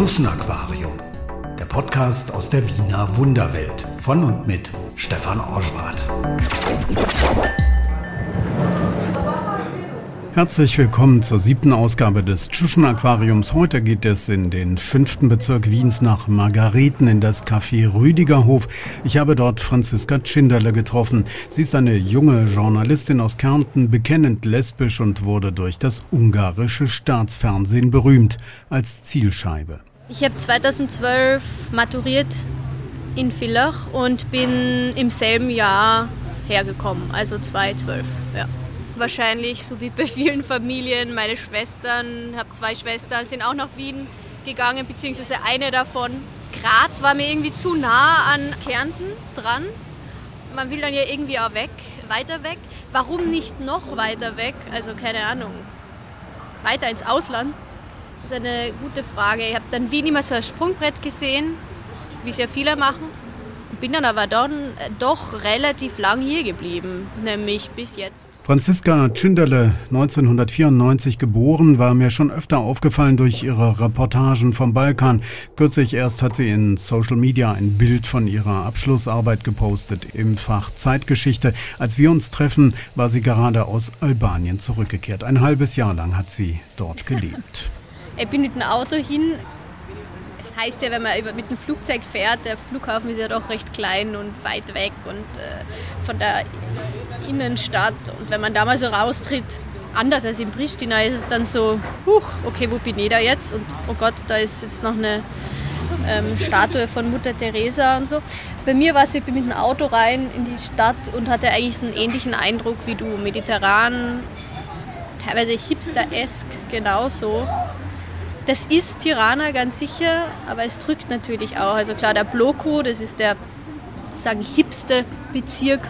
Tschuschen Aquarium, der Podcast aus der Wiener Wunderwelt von und mit Stefan Orschwart. Herzlich willkommen zur siebten Ausgabe des Tschuschen Aquariums. Heute geht es in den fünften Bezirk Wiens nach Margareten in das Café Rüdigerhof. Ich habe dort Franziska Tschinderle getroffen. Sie ist eine junge Journalistin aus Kärnten, bekennend lesbisch und wurde durch das ungarische Staatsfernsehen berühmt als Zielscheibe. Ich habe 2012 maturiert in Villach und bin im selben Jahr hergekommen, also 2012. Ja wahrscheinlich, so wie bei vielen Familien. Meine Schwestern, habe zwei Schwestern, sind auch nach Wien gegangen, beziehungsweise eine davon. Graz war mir irgendwie zu nah an Kärnten dran. Man will dann ja irgendwie auch weg, weiter weg. Warum nicht noch weiter weg? Also keine Ahnung. Weiter ins Ausland? Das ist eine gute Frage. Ich habe dann Wien immer so als Sprungbrett gesehen, wie es ja viele machen bin dann aber dann äh, doch relativ lang hier geblieben, nämlich bis jetzt. Franziska Tschinderle, 1994 geboren, war mir schon öfter aufgefallen durch ihre Reportagen vom Balkan. Kürzlich erst hat sie in Social Media ein Bild von ihrer Abschlussarbeit gepostet im Fach Zeitgeschichte. Als wir uns treffen, war sie gerade aus Albanien zurückgekehrt. Ein halbes Jahr lang hat sie dort gelebt. ich bin mit dem Auto hin heißt ja, wenn man mit dem Flugzeug fährt, der Flughafen ist ja doch recht klein und weit weg und äh, von der Innenstadt. Und wenn man da mal so raustritt, anders als in Pristina, ist es dann so, huch, okay, wo bin ich da jetzt? Und oh Gott, da ist jetzt noch eine ähm, Statue von Mutter Teresa und so. Bei mir war es, ich bin mit dem Auto rein in die Stadt und hatte eigentlich einen ähnlichen Eindruck wie du, mediterran, teilweise hipster-esk genauso. Das ist Tirana ganz sicher, aber es drückt natürlich auch. Also klar, der Bloku, das ist der sozusagen hipste Bezirk,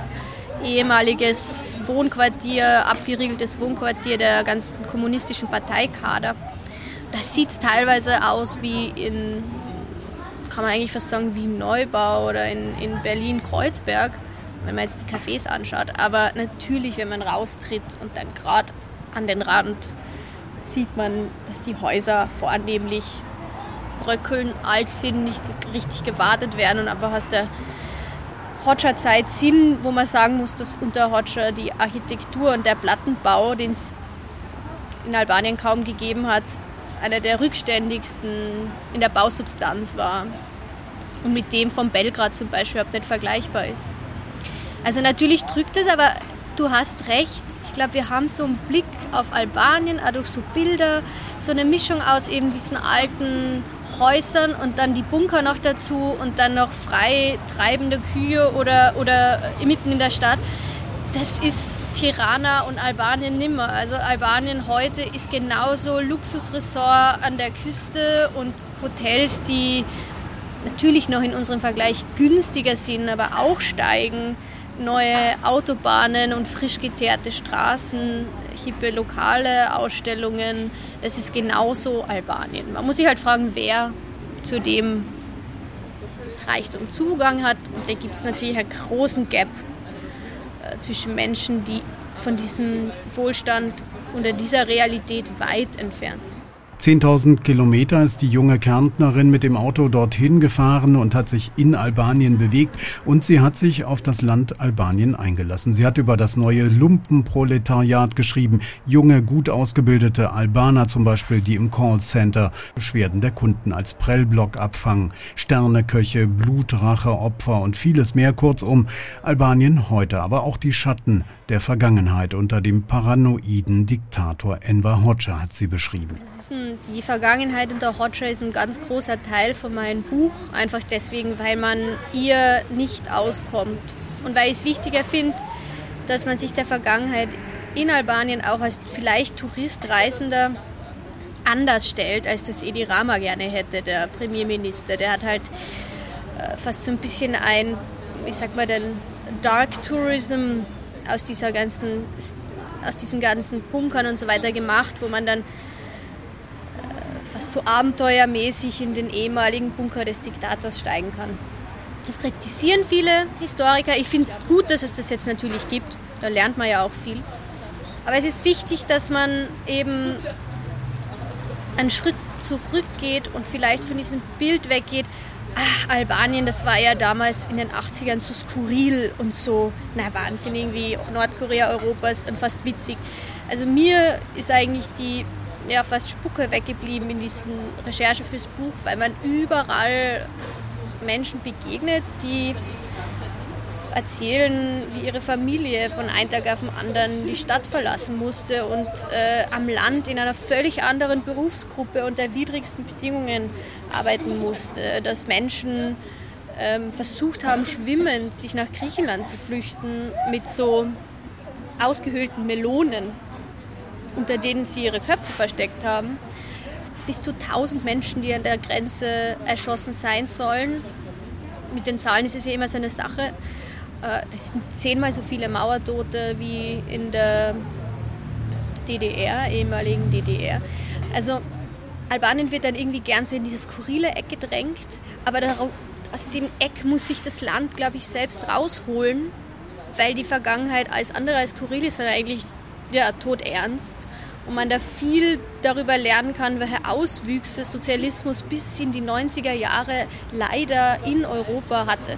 ehemaliges Wohnquartier, abgeriegeltes Wohnquartier der ganzen kommunistischen Parteikader. Da sieht es teilweise aus wie in, kann man eigentlich fast sagen, wie Neubau oder in, in Berlin-Kreuzberg, wenn man jetzt die Cafés anschaut. Aber natürlich, wenn man raustritt und dann gerade an den Rand sieht man, dass die Häuser vornehmlich bröckeln, alt sind, nicht richtig gewartet werden und einfach aus der Hoxha-Zeit sind, wo man sagen muss, dass unter Hoxha die Architektur und der Plattenbau, den es in Albanien kaum gegeben hat, einer der rückständigsten in der Bausubstanz war und mit dem von Belgrad zum Beispiel überhaupt nicht vergleichbar ist. Also natürlich drückt es, aber du hast recht. Ich glaube, wir haben so einen Blick auf Albanien, auch durch so Bilder, so eine Mischung aus eben diesen alten Häusern und dann die Bunker noch dazu und dann noch frei treibende Kühe oder, oder mitten in der Stadt. Das ist Tirana und Albanien nimmer. Also Albanien heute ist genauso Luxusresort an der Küste und Hotels, die natürlich noch in unserem Vergleich günstiger sind, aber auch steigen neue Autobahnen und frisch geteerte Straßen, hippe lokale Ausstellungen. Es ist genauso Albanien. Man muss sich halt fragen, wer zu dem Reichtum Zugang hat. Und da gibt es natürlich einen großen Gap äh, zwischen Menschen, die von diesem Wohlstand oder dieser Realität weit entfernt sind. 10.000 Kilometer ist die junge Kärntnerin mit dem Auto dorthin gefahren und hat sich in Albanien bewegt und sie hat sich auf das Land Albanien eingelassen. Sie hat über das neue Lumpenproletariat geschrieben. Junge, gut ausgebildete Albaner zum Beispiel, die im Callcenter Beschwerden der Kunden als Prellblock abfangen. Sterneköche, Blutrache, Opfer und vieles mehr. Kurzum, Albanien heute, aber auch die Schatten der Vergangenheit unter dem paranoiden Diktator Enver Hoxha hat sie beschrieben. Ein, die Vergangenheit unter Hoxha ist ein ganz großer Teil von meinem Buch, einfach deswegen, weil man ihr nicht auskommt und weil ich es wichtiger finde, dass man sich der Vergangenheit in Albanien auch als vielleicht Tourist, Reisender anders stellt, als das Edi Rama gerne hätte, der Premierminister. Der hat halt äh, fast so ein bisschen ein, wie sagt man denn, Dark Tourism aus dieser ganzen, aus diesen ganzen Bunkern und so weiter gemacht, wo man dann so abenteuermäßig in den ehemaligen Bunker des Diktators steigen kann. Das kritisieren viele Historiker. Ich finde es gut, dass es das jetzt natürlich gibt. Da lernt man ja auch viel. Aber es ist wichtig, dass man eben einen Schritt zurückgeht und vielleicht von diesem Bild weggeht, ach, Albanien, das war ja damals in den 80ern so skurril und so, na Wahnsinn, irgendwie Nordkorea Europas und fast witzig. Also mir ist eigentlich die ja, fast Spucke weggeblieben in diesen Recherche fürs Buch, weil man überall Menschen begegnet, die erzählen, wie ihre Familie von einem Tag auf den anderen die Stadt verlassen musste und äh, am Land in einer völlig anderen Berufsgruppe unter widrigsten Bedingungen arbeiten musste. Dass Menschen ähm, versucht haben, schwimmend sich nach Griechenland zu flüchten mit so ausgehöhlten Melonen, unter denen sie ihre Köpfe versteckt haben. Bis zu 1000 Menschen, die an der Grenze erschossen sein sollen. Mit den Zahlen ist es ja immer so eine Sache. Äh, das sind zehnmal so viele Mauertote wie in der DDR, ehemaligen DDR. Also Albanien wird dann irgendwie gern so in dieses skurrile Eck gedrängt, aber aus dem Eck muss sich das Land, glaube ich, selbst rausholen, weil die Vergangenheit alles andere als skurril ist, sondern eigentlich ja, todernst. Und man da viel darüber lernen kann, welche Auswüchse Sozialismus bis in die 90er Jahre leider in Europa hatte.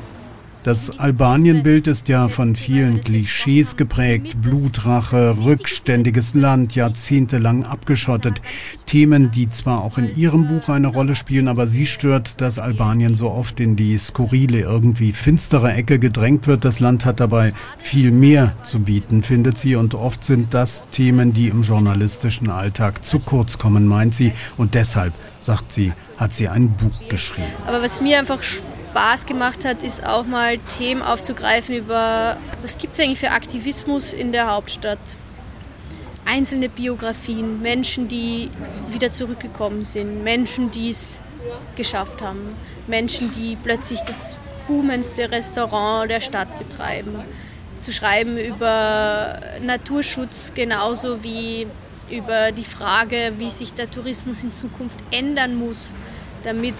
Das Albanien-Bild ist ja von vielen Klischees geprägt. Blutrache, rückständiges Land, jahrzehntelang abgeschottet. Themen, die zwar auch in Ihrem Buch eine Rolle spielen, aber Sie stört, dass Albanien so oft in die skurrile, irgendwie finstere Ecke gedrängt wird. Das Land hat dabei viel mehr zu bieten, findet sie. Und oft sind das Themen, die im journalistischen Alltag zu kurz kommen, meint sie. Und deshalb, sagt sie, hat sie ein Buch geschrieben. Aber was mir einfach Spaß gemacht hat, ist auch mal Themen aufzugreifen über, was gibt es eigentlich für Aktivismus in der Hauptstadt. Einzelne Biografien, Menschen, die wieder zurückgekommen sind, Menschen, die es geschafft haben, Menschen, die plötzlich das boomendste Restaurant der Stadt betreiben. Zu schreiben über Naturschutz genauso wie über die Frage, wie sich der Tourismus in Zukunft ändern muss, damit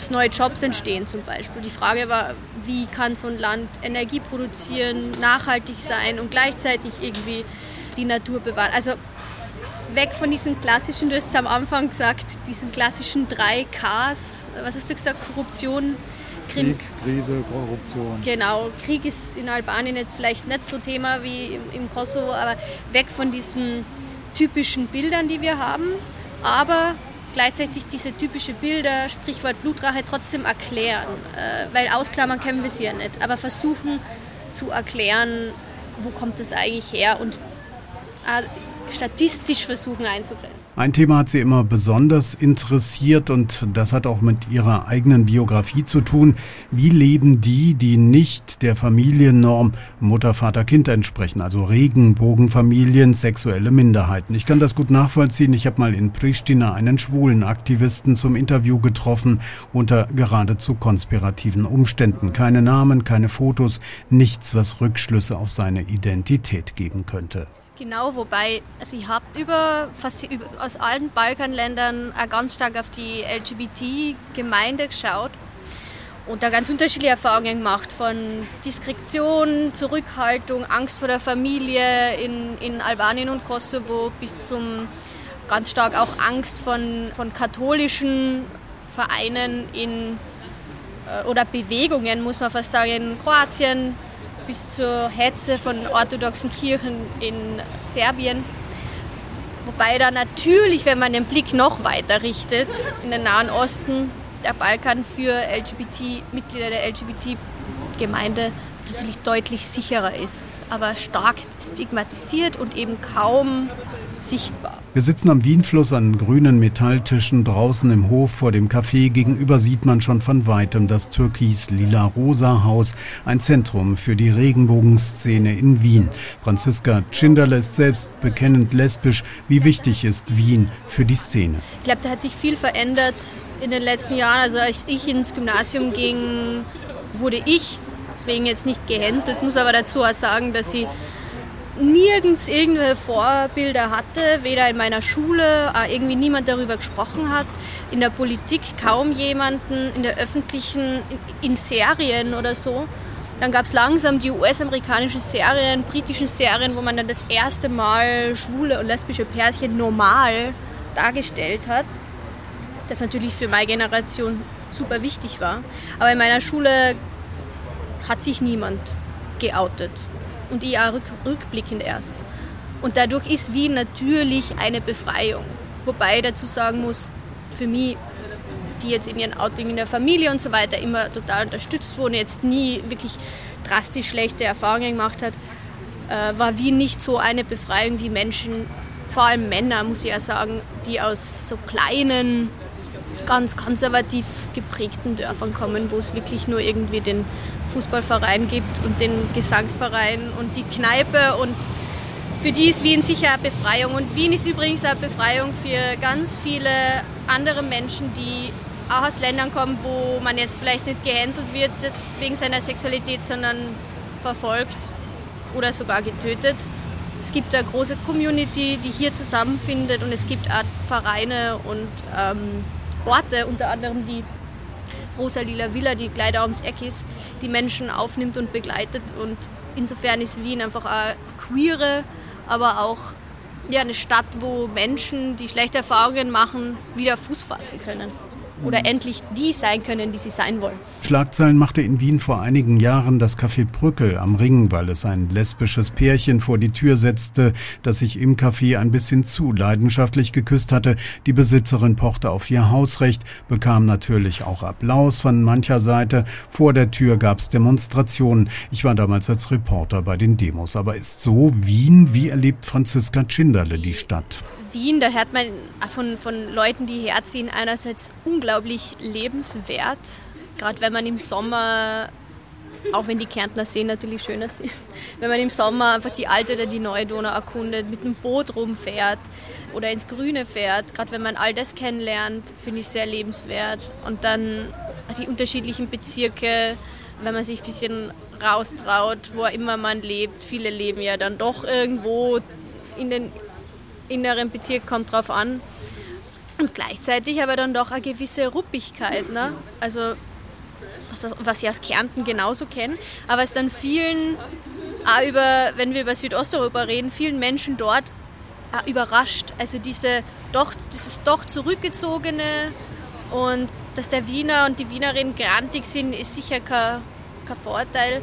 dass neue Jobs entstehen zum Beispiel. Die Frage war, wie kann so ein Land Energie produzieren, nachhaltig sein und gleichzeitig irgendwie die Natur bewahren. Also weg von diesen klassischen, du hast es am Anfang gesagt, diesen klassischen drei Ks. Was hast du gesagt? Korruption, Krieg, Krise, Korruption. Genau, Krieg ist in Albanien jetzt vielleicht nicht so Thema wie im, im Kosovo, aber weg von diesen typischen Bildern, die wir haben, aber gleichzeitig diese typische Bilder, Sprichwort Blutrache, trotzdem erklären. Äh, weil ausklammern können wir sie ja nicht, aber versuchen zu erklären, wo kommt das eigentlich her und äh, statistisch versuchen einzugrenzen. Ein Thema hat sie immer besonders interessiert und das hat auch mit ihrer eigenen Biografie zu tun. Wie leben die, die nicht der Familiennorm Mutter, Vater, Kind entsprechen, also Regenbogenfamilien, sexuelle Minderheiten? Ich kann das gut nachvollziehen. Ich habe mal in Pristina einen schwulen Aktivisten zum Interview getroffen unter geradezu konspirativen Umständen. Keine Namen, keine Fotos, nichts, was Rückschlüsse auf seine Identität geben könnte. Genau, wobei, also ich habe über über, aus allen Balkanländern auch ganz stark auf die LGBT-Gemeinde geschaut und da ganz unterschiedliche Erfahrungen gemacht, von Diskretion, Zurückhaltung, Angst vor der Familie in, in Albanien und Kosovo bis zum ganz stark auch Angst von, von katholischen Vereinen in, äh, oder Bewegungen, muss man fast sagen, in Kroatien, bis zur Hetze von orthodoxen Kirchen in Serbien. Wobei da natürlich, wenn man den Blick noch weiter richtet, in den Nahen Osten, der Balkan für LGBT, Mitglieder der LGBT-Gemeinde natürlich deutlich sicherer ist, aber stark stigmatisiert und eben kaum sichtbar. Wir sitzen am Wienfluss an grünen Metalltischen draußen im Hof vor dem Café. Gegenüber sieht man schon von weitem das türkis-lila-rosa-Haus, ein Zentrum für die Regenbogenszene in Wien. Franziska Tschinderle ist selbst bekennend lesbisch. Wie wichtig ist Wien für die Szene? Ich glaube, da hat sich viel verändert in den letzten Jahren. Also als ich ins Gymnasium ging, wurde ich deswegen jetzt nicht gehänselt, muss aber dazu auch sagen, dass ich nirgends irgendwelche Vorbilder hatte, weder in meiner Schule, irgendwie niemand darüber gesprochen hat, in der Politik kaum jemanden, in der öffentlichen, in Serien oder so. Dann gab es langsam die US-amerikanischen Serien, britischen Serien, wo man dann das erste Mal schwule und lesbische Pärchen normal dargestellt hat. Das natürlich für meine Generation super wichtig war. Aber in meiner Schule hat sich niemand geoutet. Und ich auch rückblickend erst. Und dadurch ist Wien natürlich eine Befreiung. Wobei ich dazu sagen muss, für mich, die jetzt in ihren Outing in der Familie und so weiter immer total unterstützt wurden, jetzt nie wirklich drastisch schlechte Erfahrungen gemacht hat, äh, war Wien nicht so eine Befreiung wie Menschen, vor allem Männer, muss ich ja sagen, die aus so kleinen, ganz konservativ geprägten Dörfern kommen, wo es wirklich nur irgendwie den Fußballverein gibt und den Gesangsverein und die Kneipe und für die ist Wien sicher eine Befreiung. Und Wien ist übrigens eine Befreiung für ganz viele andere Menschen, die auch aus Ländern kommen, wo man jetzt vielleicht nicht gehänselt wird wegen seiner Sexualität, sondern verfolgt oder sogar getötet. Es gibt eine große Community, die hier zusammenfindet und es gibt auch Vereine und ähm, Orte, unter anderem die Rosalila Villa, die da ums Eck ist, die Menschen aufnimmt und begleitet. Und insofern ist Wien einfach eine queere, aber auch ja, eine Stadt, wo Menschen, die schlechte Erfahrungen machen, wieder Fuß fassen können oder endlich die sein können, die sie sein wollen. Schlagzeilen machte in Wien vor einigen Jahren das Café Brückel am Ring, weil es ein lesbisches Pärchen vor die Tür setzte, das sich im Café ein bisschen zu leidenschaftlich geküsst hatte. Die Besitzerin pochte auf ihr Hausrecht, bekam natürlich auch Applaus von mancher Seite. Vor der Tür gab es Demonstrationen. Ich war damals als Reporter bei den Demos. Aber ist so Wien, wie erlebt Franziska Tschinderle die Stadt? Wien, da hört man von, von Leuten, die herziehen, einerseits unglaublich lebenswert. Gerade wenn man im Sommer, auch wenn die Kärntner Seen natürlich schöner sind, wenn man im Sommer einfach die alte oder die neue Donau erkundet, mit dem Boot rumfährt oder ins Grüne fährt. Gerade wenn man all das kennenlernt, finde ich sehr lebenswert. Und dann die unterschiedlichen Bezirke, wenn man sich ein bisschen raustraut, wo immer man lebt. Viele leben ja dann doch irgendwo in den inneren Bezirk kommt drauf an. Und gleichzeitig aber dann doch eine gewisse Ruppigkeit. Ne? Also was, was ich aus Kärnten genauso kenne, aber es dann vielen, auch über, wenn wir über Südosteuropa reden, vielen Menschen dort überrascht. Also diese doch, dieses doch zurückgezogene und dass der Wiener und die Wienerin grantig sind, ist sicher kein, kein Vorteil.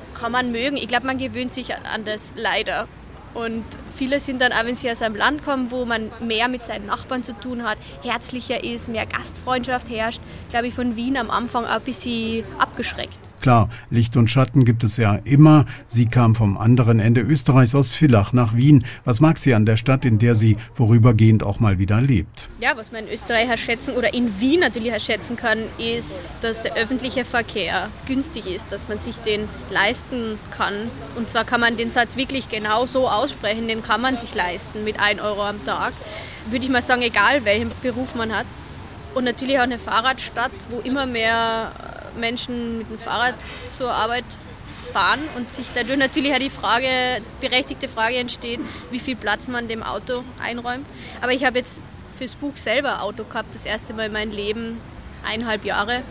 Das kann man mögen. Ich glaube, man gewöhnt sich an das leider. Und viele sind dann auch, wenn sie aus einem Land kommen, wo man mehr mit seinen Nachbarn zu tun hat, herzlicher ist, mehr Gastfreundschaft herrscht, glaube ich, von Wien am Anfang auch ein bisschen abgeschreckt. Klar, Licht und Schatten gibt es ja immer. Sie kam vom anderen Ende Österreichs aus Villach nach Wien. Was mag sie an der Stadt, in der sie vorübergehend auch mal wieder lebt? Ja, was man in Österreich schätzen oder in Wien natürlich schätzen kann, ist, dass der öffentliche Verkehr günstig ist, dass man sich den leisten kann. Und zwar kann man den Satz wirklich genau so aussprechen, den kann man sich leisten mit 1 Euro am Tag. Würde ich mal sagen, egal welchen Beruf man hat. Und natürlich auch eine Fahrradstadt, wo immer mehr Menschen mit dem Fahrrad zur Arbeit fahren und sich dadurch natürlich auch die Frage, berechtigte Frage entsteht, wie viel Platz man dem Auto einräumt. Aber ich habe jetzt fürs Buch selber Auto gehabt, das erste Mal in meinem Leben, eineinhalb Jahre.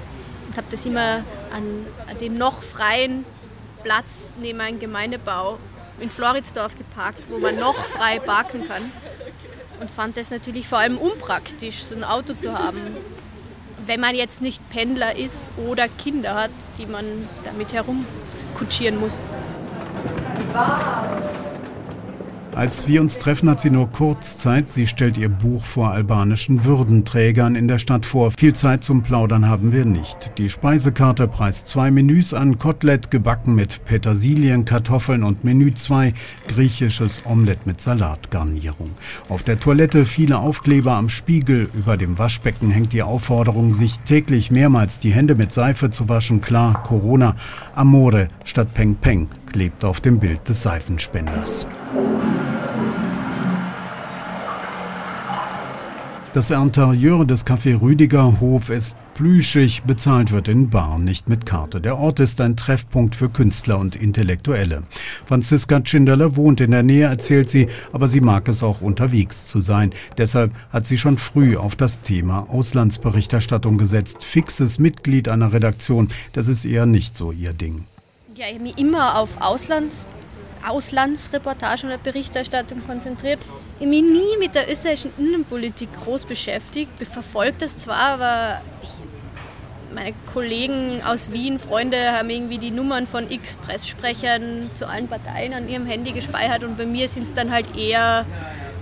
Und habe das immer an, an, dem noch freien Platz neben einem Gemeindebau in Floridsdorf geparkt, wo man noch frei parken kann. Und fand das natürlich vor allem unpraktisch, so ein Auto zu haben wenn man jetzt nicht Pendler ist oder Kinder hat, die man damit herumkutschieren muss. Wow. Als wir uns treffen, hat sie nur kurz Zeit. Sie stellt ihr Buch vor albanischen Würdenträgern in der Stadt vor. Viel Zeit zum Plaudern haben wir nicht. Die Speisekarte preist zwei Menüs an. Kotelett gebacken mit Petersilien, Kartoffeln und Menü 2 griechisches Omelett mit Salatgarnierung. Auf der Toilette viele Aufkleber am Spiegel. Über dem Waschbecken hängt die Aufforderung, sich täglich mehrmals die Hände mit Seife zu waschen. Klar, Corona. Amore statt Peng Peng klebt auf dem Bild des Seifenspenders. Das Interieur des Café Rüdiger Hof ist plüschig, bezahlt wird in Bar, nicht mit Karte. Der Ort ist ein Treffpunkt für Künstler und Intellektuelle. Franziska Tschinderle wohnt in der Nähe, erzählt sie, aber sie mag es auch unterwegs zu sein. Deshalb hat sie schon früh auf das Thema Auslandsberichterstattung gesetzt. Fixes Mitglied einer Redaktion, das ist eher nicht so ihr Ding. Ja, ich habe mich immer auf Auslands, Auslandsreportage oder Berichterstattung konzentriert. Ich habe mich nie mit der österreichischen Innenpolitik groß beschäftigt. Ich verfolge das zwar, aber ich, meine Kollegen aus Wien, Freunde, haben irgendwie die Nummern von x Presssprechern zu allen Parteien an ihrem Handy gespeichert und bei mir sind es dann halt eher,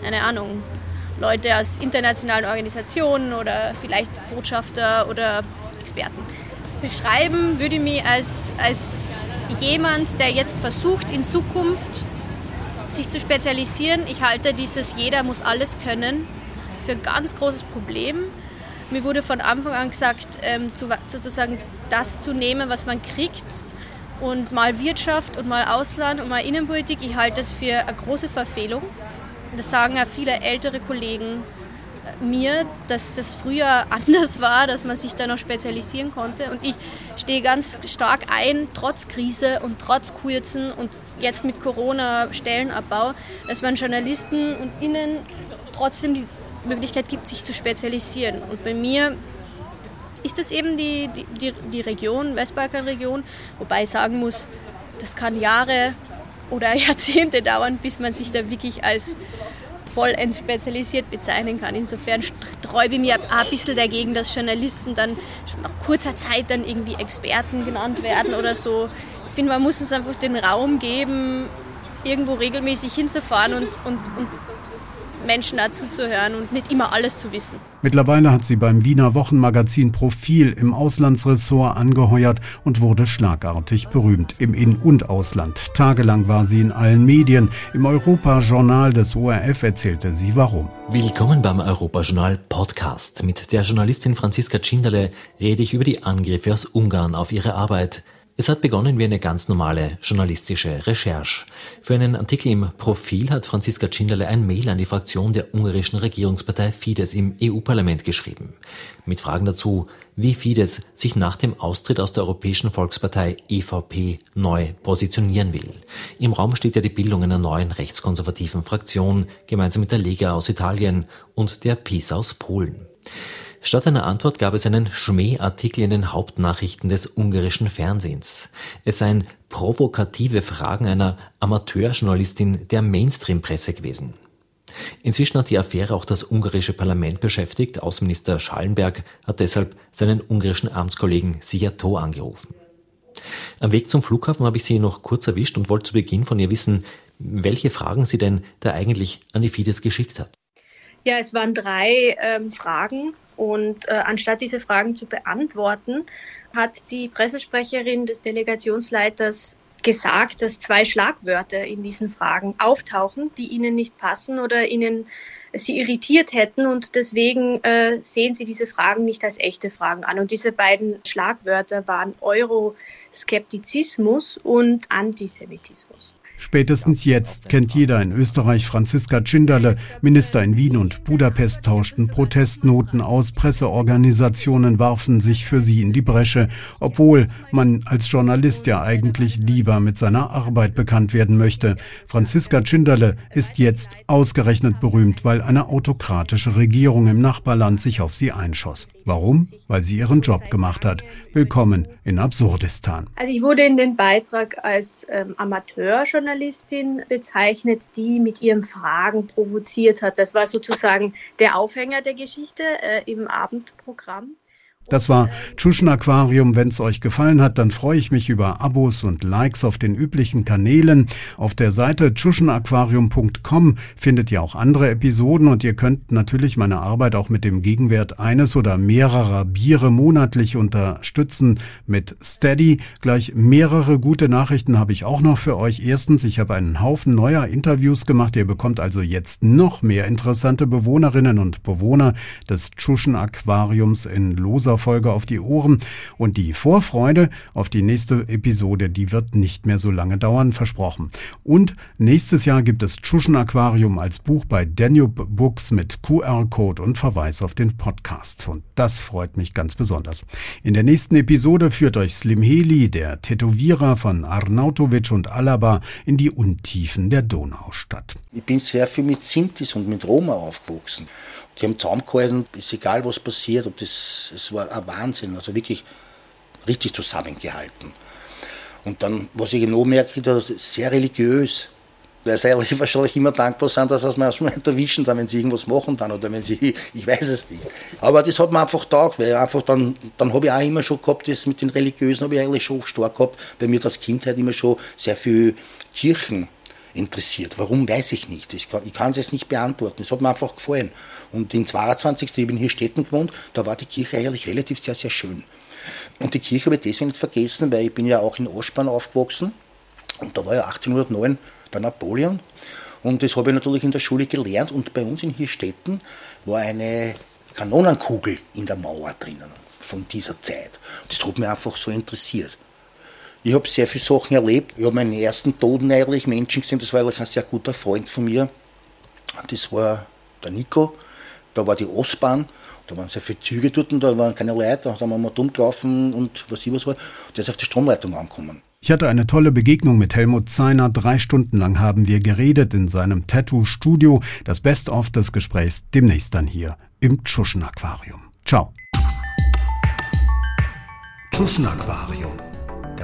keine Ahnung, Leute aus internationalen Organisationen oder vielleicht Botschafter oder Experten. Beschreiben würde ich mich als, als jemand, der jetzt versucht, in Zukunft sich zu spezialisieren. Ich halte dieses Jeder muss alles können für ein ganz großes Problem. Mir wurde von Anfang an gesagt, ähm, zu, sozusagen das zu nehmen, was man kriegt und mal Wirtschaft und mal Ausland und mal Innenpolitik. Ich halte das für eine große Verfehlung. Das sagen ja viele ältere Kollegen mir, dass das früher anders war, dass man sich da noch spezialisieren konnte. Und ich stehe ganz stark ein, trotz Krise und trotz Kurzen und jetzt mit Corona-Stellenabbau, dass man Journalisten und Innen trotzdem die Möglichkeit gibt, sich zu spezialisieren. Und bei mir ist das eben die, die, die Region, Westbalkanregion, wobei ich sagen muss, das kann Jahre oder Jahrzehnte dauern, bis man sich da wirklich als vollends spezialisiert bezeichnen kann. Insofern sträube ich mir ein bisschen dagegen, dass Journalisten dann schon nach kurzer Zeit dann irgendwie Experten genannt werden oder so. Ich finde, man muss uns einfach den Raum geben, irgendwo regelmäßig hinzufahren und, und, und Menschen dazu zu hören und nicht immer alles zu wissen. Mittlerweile hat sie beim Wiener Wochenmagazin Profil im Auslandsressort angeheuert und wurde schlagartig berühmt im In- und Ausland. Tagelang war sie in allen Medien. Im Europajournal des ORF erzählte sie warum. Willkommen beim Europajournal Podcast. Mit der Journalistin Franziska Tschinderle rede ich über die Angriffe aus Ungarn auf ihre Arbeit. Es hat begonnen wie eine ganz normale journalistische Recherche. Für einen Artikel im Profil hat Franziska Tschinderle ein Mail an die Fraktion der ungarischen Regierungspartei Fidesz im EU-Parlament geschrieben. Mit Fragen dazu, wie Fidesz sich nach dem Austritt aus der Europäischen Volkspartei EVP neu positionieren will. Im Raum steht ja die Bildung einer neuen rechtskonservativen Fraktion, gemeinsam mit der Lega aus Italien und der PiS aus Polen. Statt einer Antwort gab es einen Schmähartikel in den Hauptnachrichten des ungarischen Fernsehens. Es seien provokative Fragen einer Amateurjournalistin der Mainstream-Presse gewesen. Inzwischen hat die Affäre auch das ungarische Parlament beschäftigt. Außenminister Schallenberg hat deshalb seinen ungarischen Amtskollegen Sijato angerufen. Am Weg zum Flughafen habe ich sie noch kurz erwischt und wollte zu Beginn von ihr wissen, welche Fragen sie denn da eigentlich an die Fidesz geschickt hat. Ja, es waren drei ähm, Fragen und äh, anstatt diese Fragen zu beantworten, hat die Pressesprecherin des Delegationsleiters gesagt, dass zwei Schlagwörter in diesen Fragen auftauchen, die ihnen nicht passen oder ihnen sie irritiert hätten und deswegen äh, sehen sie diese Fragen nicht als echte Fragen an. Und diese beiden Schlagwörter waren Euroskeptizismus und Antisemitismus. Spätestens jetzt kennt jeder in Österreich Franziska Tschinderle. Minister in Wien und Budapest tauschten Protestnoten aus. Presseorganisationen warfen sich für sie in die Bresche, obwohl man als Journalist ja eigentlich lieber mit seiner Arbeit bekannt werden möchte. Franziska Tschinderle ist jetzt ausgerechnet berühmt, weil eine autokratische Regierung im Nachbarland sich auf sie einschoss. Warum? Weil sie ihren Job gemacht hat. Willkommen in Absurdistan. Also ich wurde in den Beitrag als ähm, Amateurjournalistin bezeichnet, die mit ihren Fragen provoziert hat. Das war sozusagen der Aufhänger der Geschichte äh, im Abendprogramm. Das war Tschuschen Aquarium. Wenn es euch gefallen hat, dann freue ich mich über Abos und Likes auf den üblichen Kanälen. Auf der Seite tschuschenaquarium.com findet ihr auch andere Episoden und ihr könnt natürlich meine Arbeit auch mit dem Gegenwert eines oder mehrerer Biere monatlich unterstützen mit Steady. Gleich mehrere gute Nachrichten habe ich auch noch für euch. Erstens, ich habe einen Haufen neuer Interviews gemacht. Ihr bekommt also jetzt noch mehr interessante Bewohnerinnen und Bewohner des Tschuschen Aquariums in Loser Folge auf die Ohren und die Vorfreude auf die nächste Episode, die wird nicht mehr so lange dauern, versprochen. Und nächstes Jahr gibt es Tschuschen Aquarium als Buch bei Danube Books mit QR-Code und Verweis auf den Podcast. Und das freut mich ganz besonders. In der nächsten Episode führt euch Slim Heli, der Tätowierer von Arnautovic und Alaba, in die Untiefen der Donaustadt. Ich bin sehr viel mit Sintis und mit Roma aufgewachsen. Die haben zusammengehalten, ist egal was passiert, ob das, es war ein Wahnsinn, also wirklich richtig zusammengehalten. Und dann, was ich noch merke, das sehr religiös weil sie eigentlich wahrscheinlich immer dankbar sind, dass sie mir nicht erwischen, dann, wenn sie irgendwas machen dann oder wenn sie, ich weiß es nicht. Aber das hat mir einfach taugt, weil einfach dann, dann habe ich auch immer schon gehabt, das mit den Religiösen habe ich eigentlich schon stark gehabt, weil mir das Kindheit immer schon sehr viel Kirchen interessiert. Warum, weiß ich nicht. Ich kann, es jetzt nicht beantworten. Es hat mir einfach gefallen. Und in 22. ich bin hier Städten gewohnt, da war die Kirche eigentlich relativ sehr, sehr schön. Und die Kirche habe ich deswegen nicht vergessen, weil ich bin ja auch in Aschbahn aufgewachsen. Und da war ja 1809 bei Napoleon. Und das habe ich natürlich in der Schule gelernt. Und bei uns in Hirstetten war eine Kanonenkugel in der Mauer drinnen von dieser Zeit. Das hat mich einfach so interessiert. Ich habe sehr viele Sachen erlebt. Ich habe meinen ersten Toten eigentlich Menschen gesehen. Das war eigentlich ein sehr guter Freund von mir. Das war der Nico. Da war die Ostbahn. Da waren sehr viele Züge dort und da waren keine Leute. Da haben wir mal dumm gelaufen und was ich was war. Der ist auf die Stromleitung angekommen. Ich hatte eine tolle Begegnung mit Helmut Zeiner. Drei Stunden lang haben wir geredet in seinem Tattoo-Studio. Das Best-of des Gesprächs demnächst dann hier im Tschuschen Aquarium. Ciao. Tschuschen Aquarium, der